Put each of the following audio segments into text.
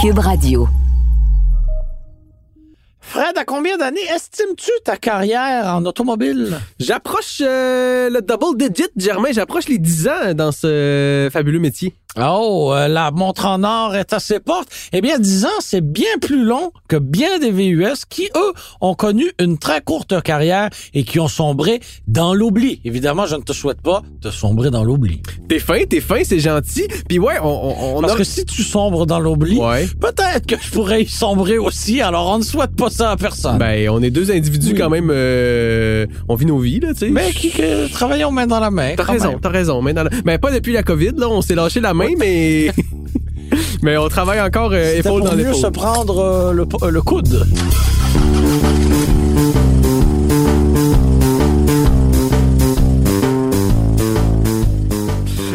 Cube Radio. Fred, à combien d'années estimes-tu ta carrière en automobile? J'approche euh, le double digit, Germain. J'approche les 10 ans dans ce fabuleux métier. Oh, euh, la montre en or est à ses portes. Eh bien, 10 ans, c'est bien plus long que bien des VUS qui, eux, ont connu une très courte carrière et qui ont sombré dans l'oubli. Évidemment, je ne te souhaite pas de sombrer dans l'oubli. T'es fin, t'es fin, c'est gentil. Puis ouais, on, on, Parce a- que si tu sombres dans l'oubli, Ouais. peut-être que je pourrais y sombrer aussi. Alors, on ne souhaite pas ça à personne. Ben, on est deux individus Oui. quand même. euh, on vit nos vies, là, tu sais. mais qui que travaillons main dans la main. T'as raison, t'as raison. Mais, dans la- mais pas depuis la COVID, là. On s'est lâché la main, mais. mais on travaille encore euh, épaule pour dans mieux l'épaule. se prendre euh, le, euh, le coude.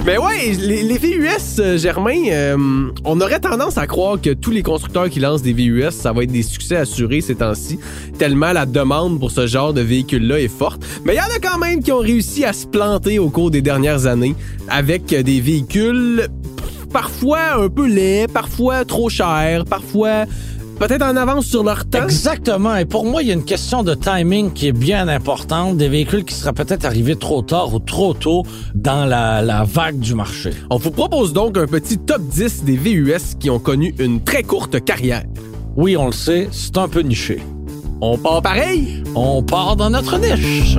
Mais ouais, les, VUS, euh, Germain, euh, on aurait tendance à croire que tous les constructeurs qui lancent des VUS, ça va être des succès assurés ces temps-ci, tellement la demande pour ce genre de véhicule-là est forte. Mais il y en a quand même qui ont réussi à se planter au cours des dernières années avec des véhicules parfois un peu laids, parfois trop chers, parfois peut-être en avance sur leur temps? Exactement. Et pour moi, il y a une question de timing qui est bien importante. Des véhicules qui seraient peut-être arrivés trop tard ou trop tôt dans la, la vague du marché. On vous propose donc un petit top 10 des VUS qui ont connu une très courte carrière. Oui, on le sait, c'est un peu niché. On part pareil? On part dans notre niche.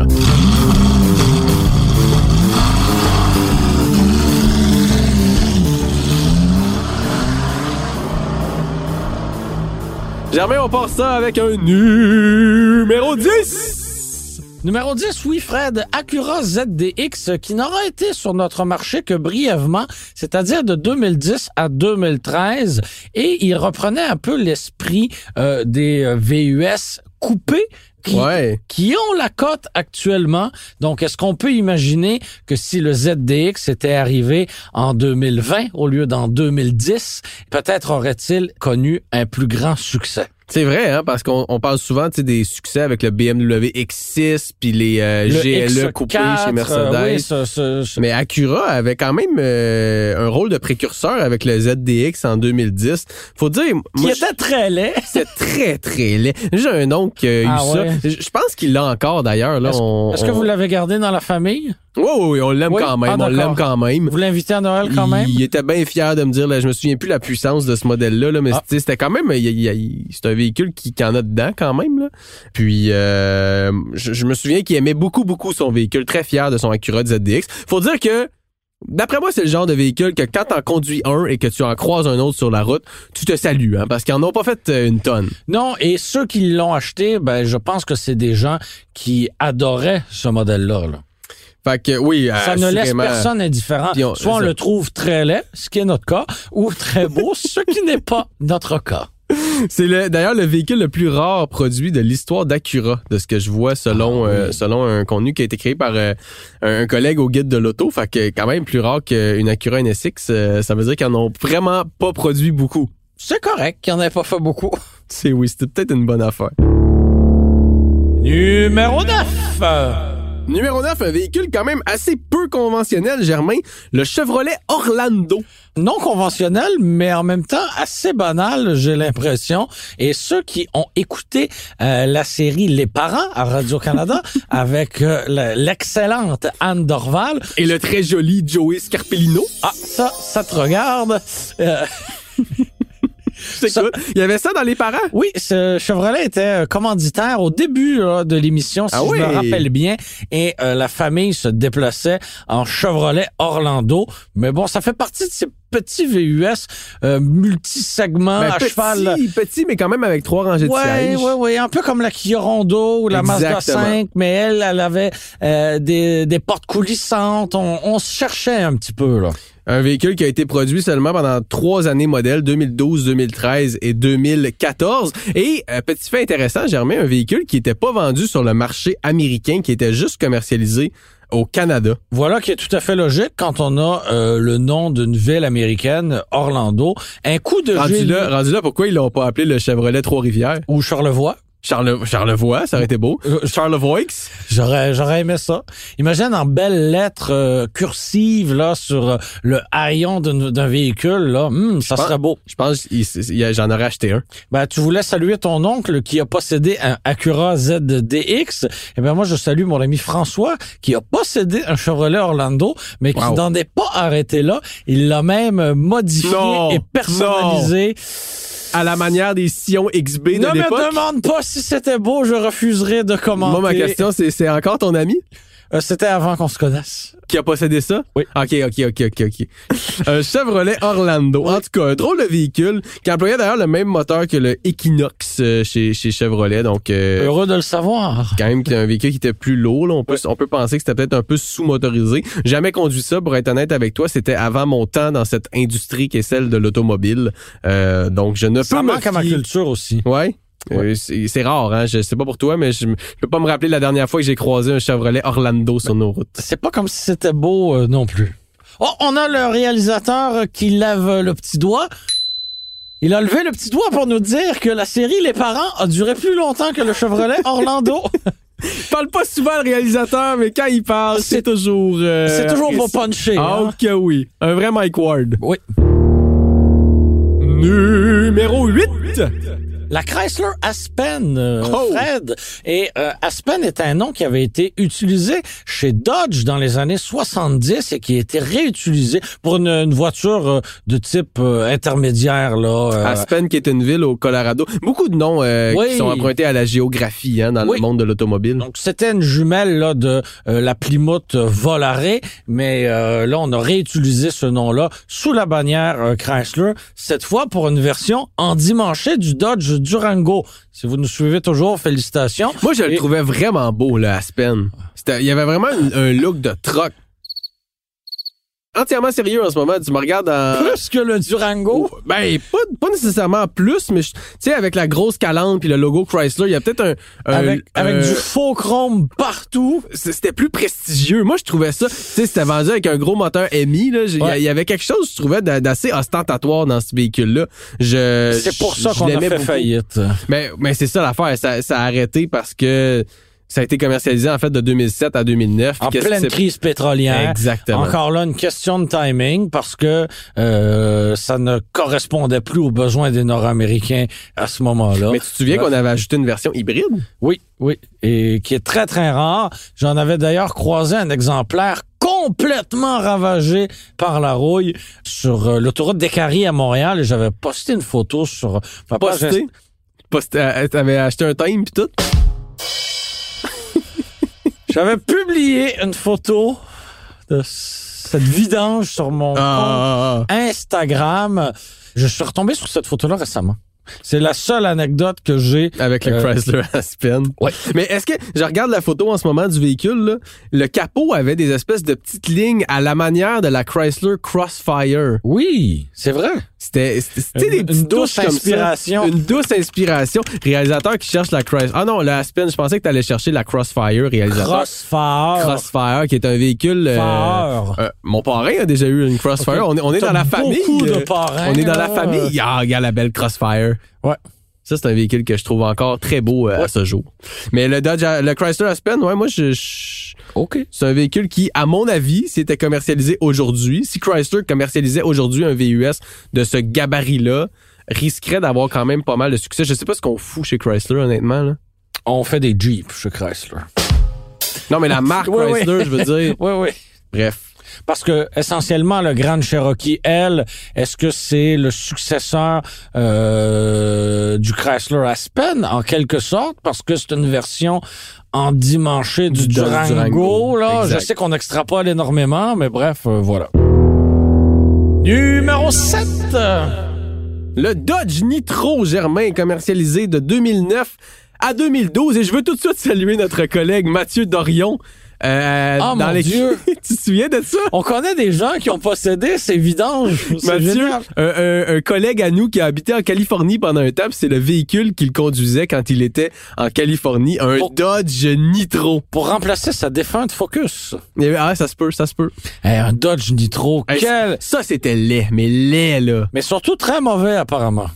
Germain, on part ça avec un numéro 10! Numéro 10, oui, Fred, Acura ZDX qui n'aura été sur notre marché que brièvement, c'est-à-dire de 2010 à 2013, et il reprenait un peu l'esprit euh, des euh, VUS coupés qui, Ouais. qui ont la cote actuellement. Donc, est-ce qu'on peut imaginer que si le ZDX était arrivé en 2020 au lieu d'en 2010, peut-être aurait-il connu un plus grand succès? C'est vrai, hein, parce qu'on on parle souvent des succès avec le BMW X6 puis les euh, Le GLE coupés X4, chez Mercedes. euh, oui, ce- Mais Acura avait quand même euh, un rôle de précurseur avec le ZDX en 2010. Faut dire, qui moi, était très laid. c'est très, très laid. J'ai un oncle qui a eu Ah ça. ouais? Je je pense qu'il l'a encore, d'ailleurs. là. Est-ce on- est-ce que vous l'avez gardé dans la famille? Oui, oui, oui, on l'aime Oui? quand même. Ah, on l'aime quand même. Vous l'invitez à Noël quand même? Il était bien fier de me dire, là, je me souviens plus la puissance de ce modèle-là, là, mais Ah. c'était quand même, c'est un véhicule qui, qui en a dedans quand même. Là. Puis, euh, je, je me souviens qu'il aimait beaucoup, beaucoup son véhicule, très fier de son Acura ZDX. Faut dire que, d'après moi, c'est le genre de véhicule que quand t'en conduis un et que tu en croises un autre sur la route, tu te salues, hein, parce qu'ils en ont pas fait euh, une tonne. Non, et ceux qui l'ont acheté, ben, je pense que c'est des gens qui adoraient ce modèle-là. là. Fait que, oui, Ça ne laisse personne indifférent. On- Soit on le trouve très laid, ce qui est notre cas, ou très beau, ce qui n'est pas notre cas. C'est le, d'ailleurs le véhicule le plus rare produit de l'histoire d'Acura, de ce que je vois selon Ah, oui. euh, selon un contenu qui a été créé par euh, un, collègue au guide de l'auto. Fait que quand même plus rare qu'une Acura NSX, euh, ça veut dire qu'ils en ont vraiment pas produit beaucoup. C'est correct qu'il n'y en ait pas fait beaucoup. C'est oui, c'était peut-être une bonne affaire. Numéro 9. Numéro 9, un véhicule quand même assez peu conventionnel, Germain, le Chevrolet Orlando. non conventionnel, mais en même temps assez banal, j'ai l'impression. Et ceux qui ont écouté euh, la série Les Parents à Radio-Canada avec euh, le- l'excellente Anne Dorval, Et le très joli Joey Scarpellino. ah, ça, ça te regarde. Euh, Ça- quoi? Il y avait ça dans les parents? oui, ce Chevrolet était euh, commanditaire au début là, de l'émission, si Ah je oui? me rappelle bien. Et euh, la famille se déplaçait en Chevrolet Orlando. Mais bon, ça fait partie de ces petits VUS euh, multisegments Ben, à petit, cheval. petit, mais quand même avec trois rangées de sièges. ouais, ouais, un peu comme la Kia Rondo ou la Mazda Exactement. 5, mais elle, elle avait euh, des, des portes coulissantes. On, on se cherchait un petit peu là. Un véhicule qui a été produit seulement pendant trois années modèles, 2012, 2013 et 2014. Et euh, petit fait intéressant, Germain, un véhicule qui n'était pas vendu sur le marché américain, qui était juste commercialisé au Canada. Voilà qui est tout à fait logique quand on a euh, le nom d'une ville américaine, Orlando. Un coup de Rendu génie là, rendu là, pourquoi ils l'ont pas appelé le Chevrolet Trois-Rivières? ou Charlevoix. Charle, Charlevoix, ça aurait été beau. Euh, Charlevoix. J'aurais, j'aurais aimé ça. Imagine en belles lettres euh, cursives là sur euh, le haillon d'un d'un véhicule là, Hum, ça pense- serait beau. Je pense j'en aurais acheté un. Ben tu voulais saluer ton oncle qui a possédé un Acura ZDX. Eh ben moi je salue mon ami François qui a possédé un Chevrolet Orlando, mais qui Wow. n'en est pas arrêté là. Il l'a même modifié Non, et personnalisé. À la manière des sillons XB de Ne me demande pas si c'était beau, je refuserai de commenter. Moi, ma question, c'est, c'est encore ton ami? Euh, c'était avant qu'on se connaisse. qui a possédé ça? Oui. OK, OK, OK, OK, OK. un Chevrolet Orlando. En tout cas, un drôle de véhicule qui employait d'ailleurs le même moteur que le Equinox euh, chez, chez Chevrolet. Donc, euh, Heureux de le savoir. quand même un véhicule qui était plus lourd. là. On, peut, on peut penser que c'était peut-être un peu sous-motorisé. Jamais conduit ça, pour être honnête avec toi. C'était avant mon temps dans cette industrie qui est celle de l'automobile. Euh, donc, je ne Ça peux manque à ma culture aussi. Ouais? Euh, c'est rare, hein. Je sais pas pour toi, mais je, peux pas me rappeler la dernière fois que j'ai croisé un Chevrolet Orlando sur nos routes. C'est pas comme si c'était beau euh, non plus. Oh, on a le réalisateur euh, qui lève euh, le petit doigt. Il a levé le petit doigt pour nous dire que la série Les Parents a duré plus longtemps que le Chevrolet Orlando. Il parle pas souvent le réalisateur, mais quand il parle, c'est toujours. euh, C'est toujours pour précis. puncher. Ah, hein. ok, oui. Un vrai Mike Ward. Oui. Numéro 8. La Chrysler Aspen, euh, Oh! Fred. Et euh, Aspen est un nom qui avait été utilisé chez Dodge dans les années 70 et qui a été réutilisé pour une, une voiture euh, de type intermédiaire. Là, Aspen, qui est une ville au Colorado. Beaucoup de noms euh, Oui. qui sont empruntés à la géographie hein, dans Oui. le monde de l'automobile. Donc c'était une jumelle là de la Plymouth Volare, mais euh, là on a réutilisé ce nom-là sous la bannière Chrysler cette fois pour une version endimanchée du Dodge Durango. Si vous nous suivez toujours, félicitations. Moi, je le trouvais vraiment beau, le Aspen. Il y avait vraiment un, un look de truck. Entièrement sérieux en ce moment. Tu me regardes en... Plus que le Durango? Ben, pas, pas nécessairement plus, mais tu sais, avec la grosse calandre puis le logo Chrysler, il y a peut-être un... un- Avec, du faux chrome partout. C'était plus prestigieux. Moi, je trouvais ça... Tu sais, c'était vendu avec un gros moteur MI, Il y Ouais. avait quelque chose, je trouvais, d'a- d'assez ostentatoire dans ce véhicule-là. Je, C'est pour ça qu'on a fait beaucoup. faillite. Mais, mais c'est ça l'affaire. Ça, ça a arrêté parce que ça a été commercialisé, en fait, de 2007 à 2009. En pleine crise pétrolière. Exactement. Encore là, une question de timing parce que euh, ça ne correspondait plus aux besoins des Nord-Américains à ce moment-là. Mais tu te souviens qu'on avait ajouté une version hybride? Oui, oui, et qui est très très rare. J'en avais d'ailleurs croisé un exemplaire complètement ravagé par la rouille sur euh, l'autoroute des Caries à Montréal et j'avais posté une photo sur ma page Posté? Posté, euh, T'avais acheté un time pis tout? J'avais publié une photo de cette vidange sur mon Ah, compte Instagram. Je suis retombé sur cette photo-là récemment. C'est la seule anecdote que j'ai. Avec le Euh, Chrysler Aspen. Ouais. Mais est-ce que, je regarde la photo en ce moment du véhicule, là, le capot avait des espèces de petites lignes à la manière de la Chrysler Crossfire. Oui, c'est vrai. C'était, Une- des une petites douce touches comme ça. inspiration. Une douce inspiration. Réalisateur qui cherche la Chrysler. Ah non, le Aspen, je pensais que t'allais chercher la Crossfire, réalisateur. Crossfire. Crossfire, qui est un véhicule. euh, euh, mon parrain a déjà eu une Crossfire. On est, on est dans la famille. beaucoup de euh, parrains, On est dans la famille. Ah, regarde la belle Crossfire. Ouais. Ça, c'est un véhicule que je trouve encore très beau euh, à ce jour. Mais le Dodge, le Chrysler Aspen, ouais, moi, je, je- OK. c'est un véhicule qui, à mon avis, s'il était commercialisé aujourd'hui, si Chrysler commercialisait aujourd'hui un VUS de ce gabarit-là, risquerait d'avoir quand même pas mal de succès. Je sais pas ce qu'on fout chez Chrysler, honnêtement. Là. On fait des Jeeps chez Chrysler. Non, mais la marque Oui, oui. Chrysler, je veux dire. Oui, oui. Bref. Parce que essentiellement, le Grand Cherokee L, est-ce que c'est le successeur euh, du Chrysler Aspen en quelque sorte? Parce que c'est une version endimanchée du, Du Durango, Durango, là. exact. Je sais qu'on extrapole énormément, mais bref, euh, voilà. Numéro 7. Le Dodge Nitro Germain commercialisé de 2009 à 2012 et je veux tout de suite saluer notre collègue Mathieu Dorion Euh, Oh, dans mon les... Dieu. tu te souviens de ça? On connaît des gens qui ont possédé ces vidanges. C'est Mathieu, un, un- un collègue à nous qui a habité en Californie pendant un temps, c'est le véhicule qu'il conduisait quand il était en Californie, un Pour- Dodge Nitro. Pour remplacer sa défunte Focus. Et, ah, ça se peut, ça se peut. Eh, un Dodge Nitro. Hey, Quel... Ça, c'était laid, mais laid, là. Mais surtout très mauvais, apparemment.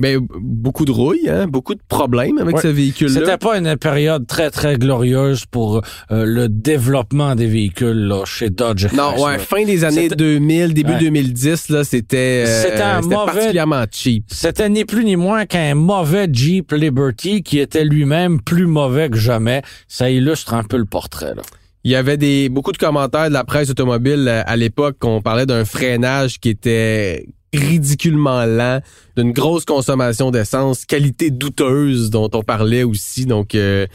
Ben, beaucoup de rouille, hein, beaucoup de problèmes avec Ouais. ce véhicule-là. C'était pas une période très, très glorieuse pour euh, le développement des véhicules là, chez Dodge. Non, ouais, fin des années C'était- 2000, début Ouais. 2010, là, c'était euh, mauvais- particulièrement cheap. C'était ni plus ni moins qu'un mauvais Jeep Liberty qui était lui-même plus mauvais que jamais. Ça illustre un peu le portrait. Là. Il y avait des beaucoup de commentaires de la presse automobile euh, à l'époque qu'on parlait d'un freinage qui était ridiculement lent, d'une grosse consommation d'essence, qualité douteuse dont on parlait aussi. Donc, euh,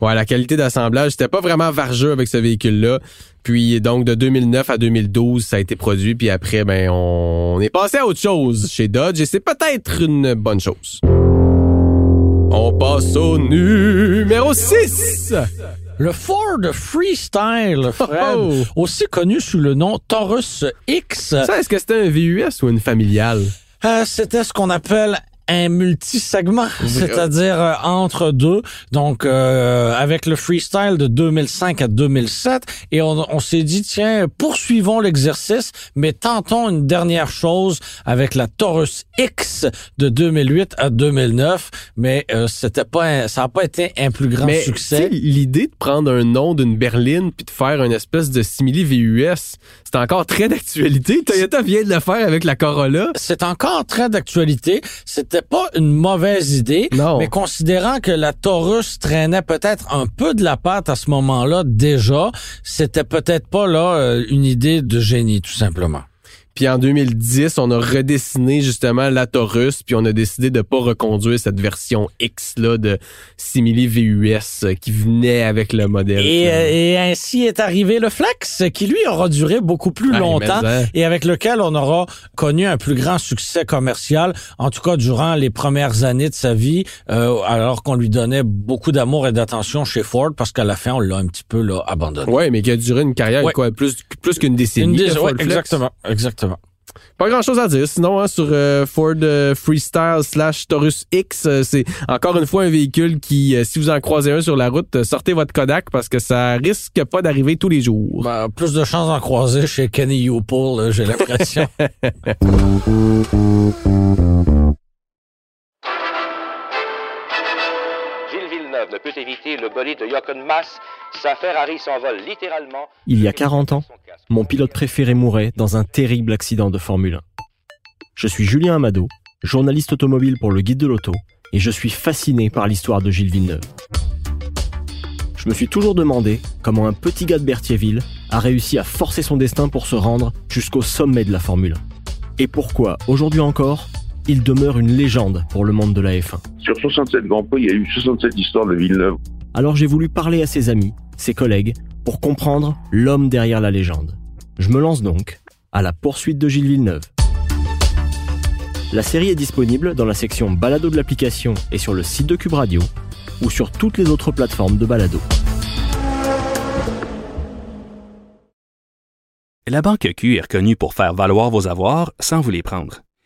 ouais, la qualité d'assemblage, c'était pas vraiment vargeux avec ce véhicule-là. Puis donc de 2009 à 2012, ça a été produit. Puis après, ben on est passé à autre chose chez Dodge et c'est peut-être une bonne chose. On passe au numéro 6. Le Ford Freestyle, Fred, Oh! aussi connu sous le nom Taurus X, Ça, est-ce que c'était un VUS ou une familiale? euh, c'était ce qu'on appelle un multisegment, c'est-à-dire euh, entre deux. Donc, euh, avec le freestyle de 2005 à 2007, et on, on s'est dit, tiens, poursuivons l'exercice, mais tentons une dernière chose avec la Taurus X de 2008 à 2009. Mais euh, c'était pas, un- ça n'a pas été un plus grand Mais succès. l'idée de prendre un nom d'une berline puis de faire une espèce de simili VUS, c'est encore très d'actualité. Toyota vient de le faire avec la Corolla. C'est encore très d'actualité. C'était pas une mauvaise idée. Non. Mais considérant que la Taurus traînait peut-être un peu de la patte à ce moment-là déjà, c'était peut-être pas là euh, une idée de génie tout simplement. Puis en 2010, on a redessiné justement la Taurus, puis on a décidé de pas reconduire cette version X là de simili VUS euh, qui venait avec le modèle. Et, euh, et ainsi est arrivé le Flex, qui lui aura duré beaucoup plus Ah, longtemps hein. et avec lequel on aura connu un plus grand succès commercial, en tout cas durant les premières années de sa vie, euh, alors qu'on lui donnait beaucoup d'amour et d'attention chez Ford, parce qu'à la fin, on l'a un petit peu là, abandonné. Ouais, mais qui a duré une carrière Ouais. quoi, plus plus qu'une décennie. Une dis- Ford ouais, Flex. exactement, exactement. Pas grand chose à dire. Sinon, hein, sur euh, Ford euh, Freestyle slash Taurus X, euh, c'est encore une fois un véhicule qui, si vous en croisez un sur la route, sortez votre Kodak parce que ça risque pas d'arriver tous les jours. Ben, plus de chances d'en croiser chez Kenny Youpool, j'ai l'impression. le de Jochen Mass. Sa Ferrari s'envole littéralement. Il y a 40 ans, mon pilote préféré mourait dans un terrible accident de Formule 1. Je suis Julien Amado, journaliste automobile pour le Guide de l'Auto, et je suis fasciné par l'histoire de Gilles Villeneuve. Je me suis toujours demandé comment un petit gars de Berthierville a réussi à forcer son destin pour se rendre jusqu'au sommet de la Formule 1. Et pourquoi, aujourd'hui encore, il demeure une légende pour le monde de la F1. Sur 67 Grands Prix, il y a eu 67 histoires de Villeneuve. Alors j'ai voulu parler à ses amis, ses collègues, pour comprendre l'homme derrière la légende. Je me lance donc à la poursuite de Gilles Villeneuve. La série est disponible dans la section balado de l'application et sur le site de Cube Radio ou sur toutes les autres plateformes de balado. La Banque Q est reconnue pour faire valoir vos avoirs sans vous les prendre.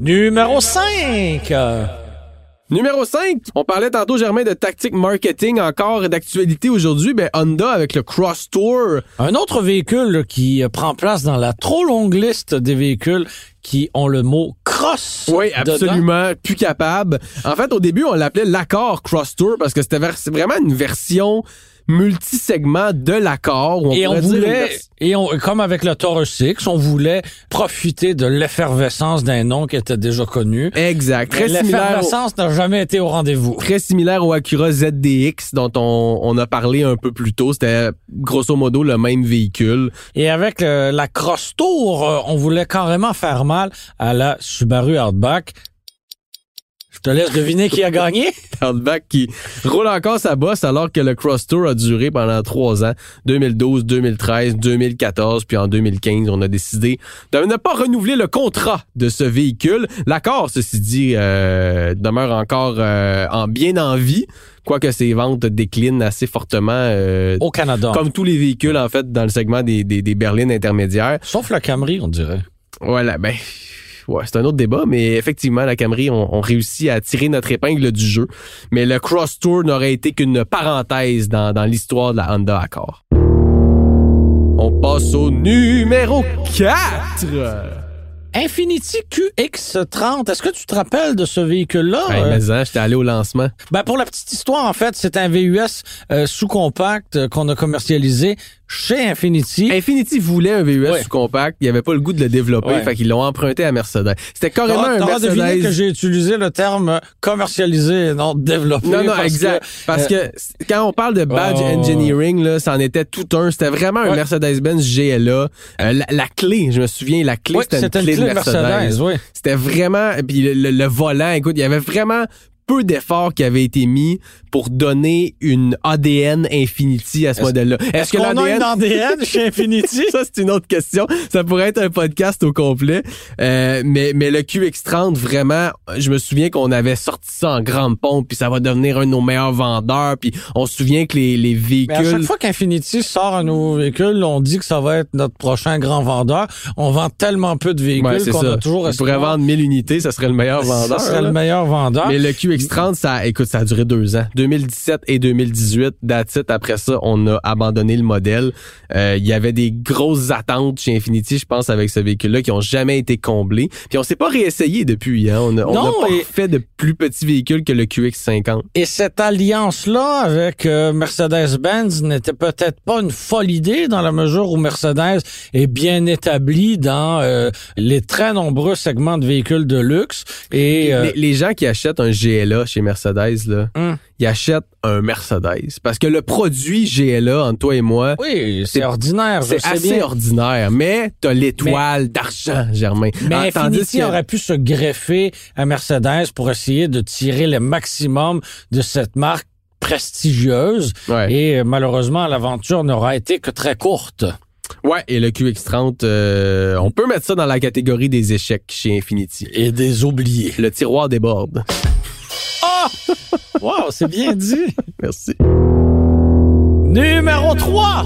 Numéro 5! Numéro 5, on parlait tantôt, Germain, de tactique marketing encore d'actualité aujourd'hui. Ben, Honda avec le Cross Tour. Un autre véhicule là, qui euh, prend place dans la trop longue liste des véhicules qui ont le mot cross. Oui, dedans. absolument, plus capable. En fait, au début, on l'appelait l'accord Cross Tour parce que c'était vraiment une version multi-segment de l'accord. Et on dire voulait, et on, comme avec le Taurus 6, on voulait profiter de l'effervescence d'un nom qui était déjà connu. Exact. Très au, L'effervescence n'a jamais été au rendez-vous. très similaire au Acura ZDX dont on, on a parlé un peu plus tôt. C'était grosso modo le même véhicule. Et avec euh, la Cross Tour, euh, on voulait carrément faire mal à la Subaru Outback. Je te laisse deviner qui a gagné. Hardback qui roule encore sa bosse alors que le Cross Tour a duré pendant trois ans, 2012, 2013, 2014, puis en 2015, on a décidé de ne pas renouveler le contrat de ce véhicule. L'accord, ceci dit, euh, demeure encore euh, en bien en vie, quoique ses ventes déclinent assez fortement, euh, Au Canada. comme tous les véhicules en fait dans le segment des, des, des berlines intermédiaires. Sauf le Camry, on dirait. Voilà, ben. Ouais, c'est un autre débat, mais effectivement, la Camry, on, on réussit à tirer notre épingle du jeu. Mais le Cross Tour n'aurait été qu'une parenthèse dans, dans l'histoire de la Honda Accord. On passe au numéro 4. Infiniti QX30, est-ce que tu te rappelles de ce véhicule-là? Hey, mais hein, j'étais allé au lancement. ben, pour la petite histoire, en fait, c'est un VUS euh, sous-compact euh, qu'on a commercialisé chez Infiniti. Infiniti voulait un VUS Ouais. sous-compact. Il n'y avait pas le goût de le développer, Ouais. fait qu'ils l'ont emprunté à Mercedes. C'était carrément un t'auras deviné Mercedes. que j'ai utilisé le terme commercialisé et non développé. Non, non, parce exact. que, Parce euh, que quand on parle de badge Oh. engineering, là, c'en était tout un. C'était vraiment un. Mercedes-Benz GLA. Euh, la, la clé, je me souviens, la clé, c'était une clé, de Mercedes. C'était vraiment... Puis le, le- le volant, écoute, il y avait vraiment peu d'efforts qui avaient été mis pour donner une ADN Infinity à ce modèle-là. Est-ce qu'on a une ADN chez Infiniti? Ça, c'est une autre question. Ça pourrait être un podcast au complet. Euh, mais, mais le QX30, vraiment, je me souviens qu'on avait sorti ça en grande pompe, puis ça va devenir un de nos meilleurs vendeurs. Puis on se souvient que les, les Mais à chaque véhicules... fois qu'Infiniti sort un nouveau véhicule, on dit que ça va être notre prochain grand vendeur. On vend tellement peu de véhicules Ouais, qu'on a toujours On pourrait vendre 1000 unités, ça serait le meilleur vendeur. Ça serait là. le meilleur vendeur. Mais le QX30, ça, écoute, ça a duré deux ans. 2017 et 2018. That's it. Après ça, on a abandonné le modèle. Euh, Il y avait des grosses attentes chez Infinity, je pense, avec ce véhicule-là, qui ont jamais été comblées. Puis on s'est pas réessayé depuis. Hein. On a, on Non, a pas et- fait de plus petits véhicules que le QX50. Et cette alliance-là avec euh, Mercedes-Benz n'était peut-être pas une folle idée dans la mesure où Mercedes est bien établi dans euh, les très nombreux segments de véhicules de luxe. Et les, les gens qui achètent un GLA chez Mercedes, là, Hum. ils achètent un Mercedes. Parce que le produit GLA, entre toi et moi, oui, c'est ordinaire, c'est assez bien. ordinaire. Mais t'as l'étoile d'argent, Germain. Mais Ah, que- aurait pu se greffer à Mercedes pour essayer de tirer le maximum de cette marque prestigieuse. Ouais. Et euh, malheureusement, l'aventure n'aura été que très courte. Ouais, et le QX30, euh, on peut mettre ça dans la catégorie des échecs chez Infinity. Et des oubliés. Le tiroir déborde. Wow, c'est bien dit. Merci. Numéro 3.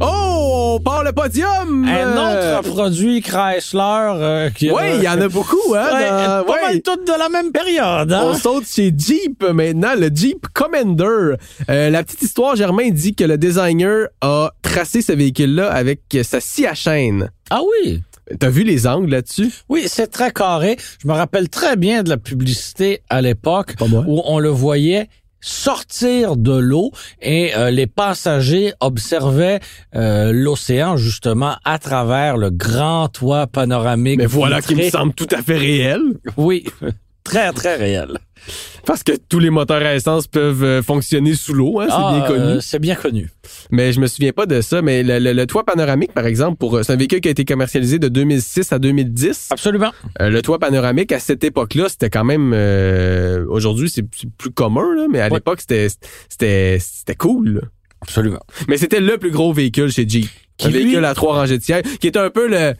Oh, on part le podium! Un Euh, autre produit Chrysler euh, qui Ouais, il y en a beaucoup, hein? Ouais, dans- pas ouais. mal toutes de la même période. Hein? On saute chez Jeep maintenant, le Jeep Commander. Euh, la petite histoire, Germain dit que le designer a tracé ce véhicule-là avec sa scie à chaîne. Ah oui? T'as vu les angles là-dessus? Oui, c'est très carré. Je me rappelle très bien de la publicité à l'époque où on le voyait sortir de l'eau et euh, les passagers observaient euh, l'océan justement à travers le grand toit panoramique. Mais voilà qui me semble tout à fait réel. Oui, très très réel. Parce que tous les moteurs à essence peuvent euh, fonctionner sous l'eau, hein, c'est Ah, bien connu. euh, c'est bien connu. Mais je me souviens pas de ça. Mais le, le- le toit panoramique, par exemple, pour euh, c'est un véhicule qui a été commercialisé de 2006 à 2010. Absolument. Euh, le toit panoramique à cette époque-là, c'était quand même. euh, Aujourd'hui, c'est plus commun, là, mais à Ouais. l'époque, c'était c'était c'était cool. là. Absolument. Mais c'était le plus gros véhicule chez Jeep. Qui, un lui- véhicule à trois rangées de sièges, qui était un peu le.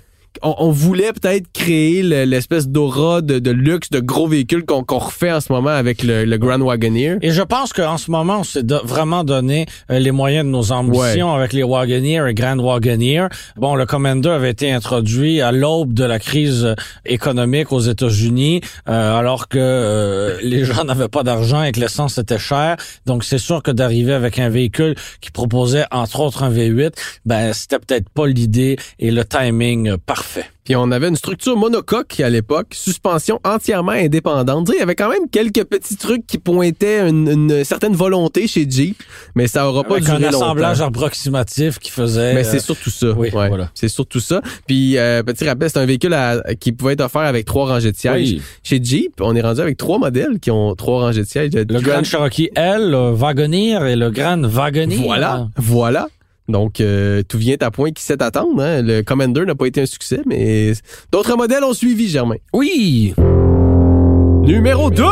On, on voulait peut-être créer le- l'espèce d'aura de, de luxe de gros véhicules qu'on refait en ce moment avec le, le Grand Wagoneer. Et je pense qu'en ce moment, on s'est vraiment donné euh, les moyens de nos ambitions avec les Wagoneer et Grand Wagoneer. Bon, le Commander avait été introduit à l'aube de la crise euh, économique aux États-Unis, euh, alors que euh, les gens n'avaient pas d'argent et que l'essence était chère. Donc, c'est sûr que d'arriver avec un véhicule qui proposait, entre autres, un V8, ben, c'était peut-être pas l'idée et le timing parfait Parfait. Puis on avait une structure monocoque à l'époque, suspension entièrement indépendante. Tu sais, Il y avait quand même quelques petits trucs qui pointaient une, une certaine volonté chez Jeep, mais ça aura pas Avec duré un assemblage longtemps. approximatif qui faisait... Mais euh, c'est surtout ça. oui, ouais. voilà. C'est surtout ça. Puis, euh, petit rappel, c'est un véhicule à- qui pouvait être offert avec trois rangées de sièges. Oui. Chez Jeep, on est rendu avec trois modèles qui ont trois rangées de sièges. Le Grand Cherokee L, le Wagoneer et le Grand Wagoneer. Voilà, voilà. Donc, euh, tout vient à point qui sait attendre. Hein. Le Commander n'a pas été un succès, mais d'autres modèles ont suivi, Germain. Oui. Numéro 2!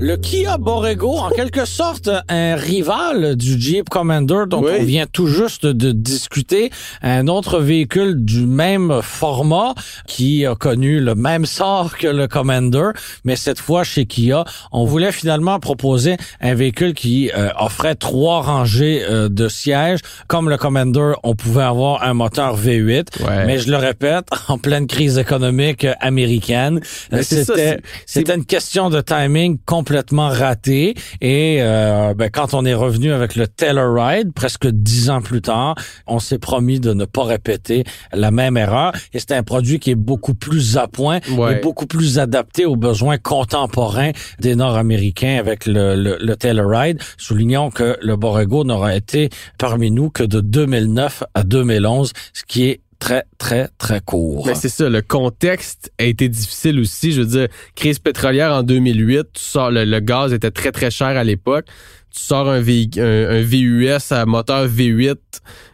Le Kia Borrego, en quelque sorte, un rival du Jeep Commander dont Oui. on vient tout juste de discuter. Un autre véhicule du même format qui a connu le même sort que le Commander, mais cette fois chez Kia, on voulait finalement proposer un véhicule qui euh, offrait trois rangées euh, de sièges. Comme le Commander, on pouvait avoir un moteur V8, Ouais. mais je le répète, en pleine crise économique américaine, c'était une question de timing complètement ratée. Et euh, ben, quand on est revenu avec le Telluride, presque dix ans plus tard, on s'est promis de ne pas répéter la même erreur. Et c'est un produit qui est beaucoup plus à point Ouais. et beaucoup plus adapté aux besoins contemporains des Nord-Américains avec le, le, le Telluride. Soulignons que le Borrego n'aura été parmi nous que de 2009 à 2011, ce qui est très, très, très court. Mais c'est ça, le contexte a été difficile aussi. Je veux dire, crise pétrolière en 2008, tu sors, le, le gaz était très très cher à l'époque. Tu sors un, un VUS à moteur V8,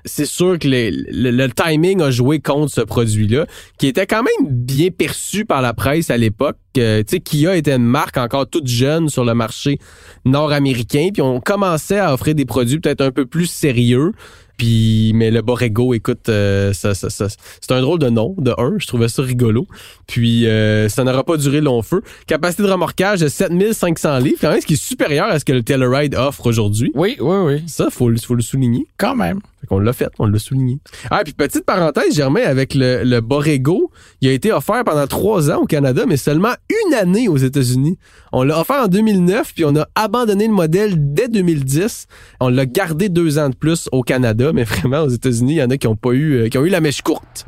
c'est sûr que les- le, le timing a joué contre ce produit-là, qui était quand même bien perçu par la presse à l'époque. Euh, tu sais, Kia était une marque encore toute jeune sur le marché nord-américain, puis on commençait à offrir des produits peut-être un peu plus sérieux. Puis, mais le Borrego, écoute, euh, ça, ça, ça- c'est un drôle de nom, de un. Je trouvais ça rigolo. Puis, euh, ça n'aura pas duré long feu. Capacité de remorquage de 7500 livres, quand même, ce qui est supérieur à ce que le Telluride offre aujourd'hui. Oui, oui, oui. Ça, faut, faut le souligner. Quand même. Qu'on l'a fait, on l'a souligné. Ah, puis petite parenthèse, Germain, avec le, le Borrego, il a été offert pendant trois ans au Canada, mais seulement une année aux États-Unis. On l'a offert en 2009, puis on a abandonné le modèle dès 2010. On l'a gardé deux ans de plus au Canada, mais vraiment aux États-Unis, il y en a qui ont pas eu, euh, qui ont eu la mèche courte.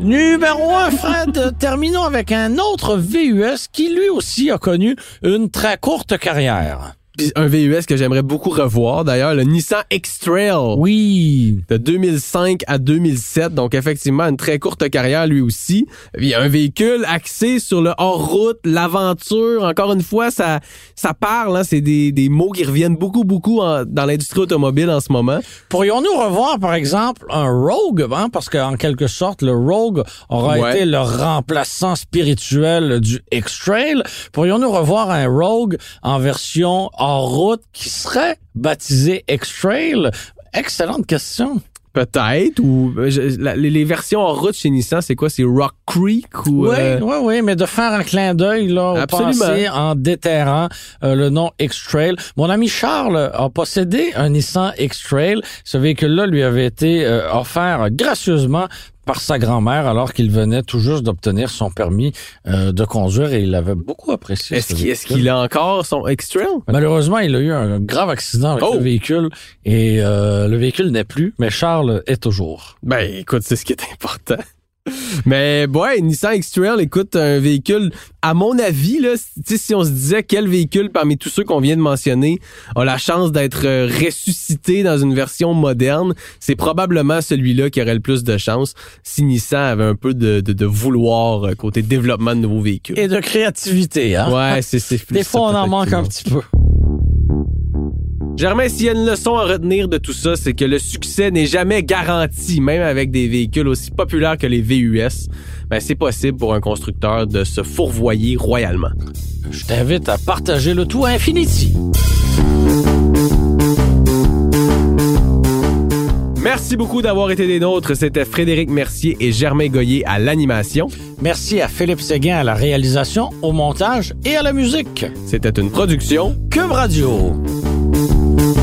Numéro un, Fred, terminons avec un autre VUS qui lui aussi a connu une très courte carrière. Puis un VUS que j'aimerais beaucoup revoir, d'ailleurs, le Nissan X-Trail. Oui. de 2005 à 2007. Donc, effectivement, une très courte carrière, lui aussi. Il y a un véhicule axé sur le hors-route, l'aventure. Encore une fois, ça, ça parle. Hein, c'est des, des mots qui reviennent beaucoup, beaucoup en- dans l'industrie automobile en ce moment. Pourrions-nous revoir, par exemple, un Rogue, hein, parce qu'en quelque sorte, le Rogue aura Ouais. été le remplaçant spirituel du X-Trail. Pourrions-nous revoir un Rogue en version en route qui serait baptisé X-Trail? Excellente question. Peut-être. Ou euh, je- la- les, versions en route chez Nissan, c'est quoi? C'est Rock Creek ou... Oui, euh, oui, oui, mais de faire un clin d'œil là, Absolument. en déterrant euh, le nom X-Trail. Mon ami Charles a possédé un Nissan X-Trail. Ce véhicule-là lui avait été euh, offert gracieusement par sa grand-mère alors qu'il venait tout juste d'obtenir son permis euh, de conduire et il avait beaucoup apprécié. Est-ce ce qu'il a encore son X-Trail? Malheureusement, il a eu un grave accident avec Oh! le véhicule et euh, le véhicule n'est plus, mais Charles est toujours. Ben, écoute, c'est ce qui est important. Mais ouais, Nissan X-Trail, écoute, un véhicule, à mon avis, là, si on se disait quel véhicule parmi tous ceux qu'on vient de mentionner a la chance d'être euh, ressuscité dans une version moderne, c'est probablement celui-là qui aurait le plus de chance si Nissan avait un peu de, de, de vouloir euh, côté développement de nouveaux véhicules. Et de créativité, hein? Ouais, c'est c'est Des ça, fois, on en manque un petit peu. Germain, s'il y a une leçon à retenir de tout ça, c'est que le succès n'est jamais garanti, même avec des véhicules aussi populaires que les VUS. Ben, c'est possible pour un constructeur de se fourvoyer royalement. Je t'invite à partager le tout à Infinity. Merci beaucoup d'avoir été des nôtres. C'était Frédéric Mercier et Germain Goyer à l'animation. Merci à Philippe Séguin à la réalisation, au montage et à la musique. C'était une production Cube Radio. Música